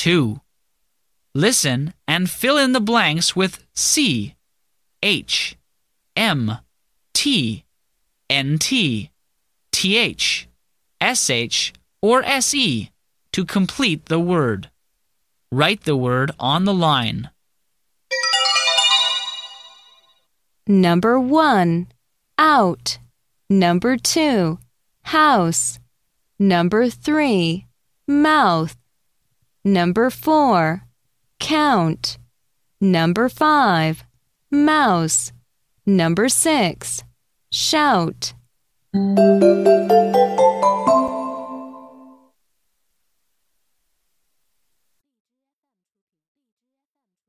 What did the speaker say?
2. Listen and fill in the blanks with C, H, M, T, NT, TH, SH, or SE to complete the word. Write the word on the line. Number 1. Out. Number 2. House. Number 3. Mouth. Number 4. Count. Number 5. Mouse. Number 6. Shout.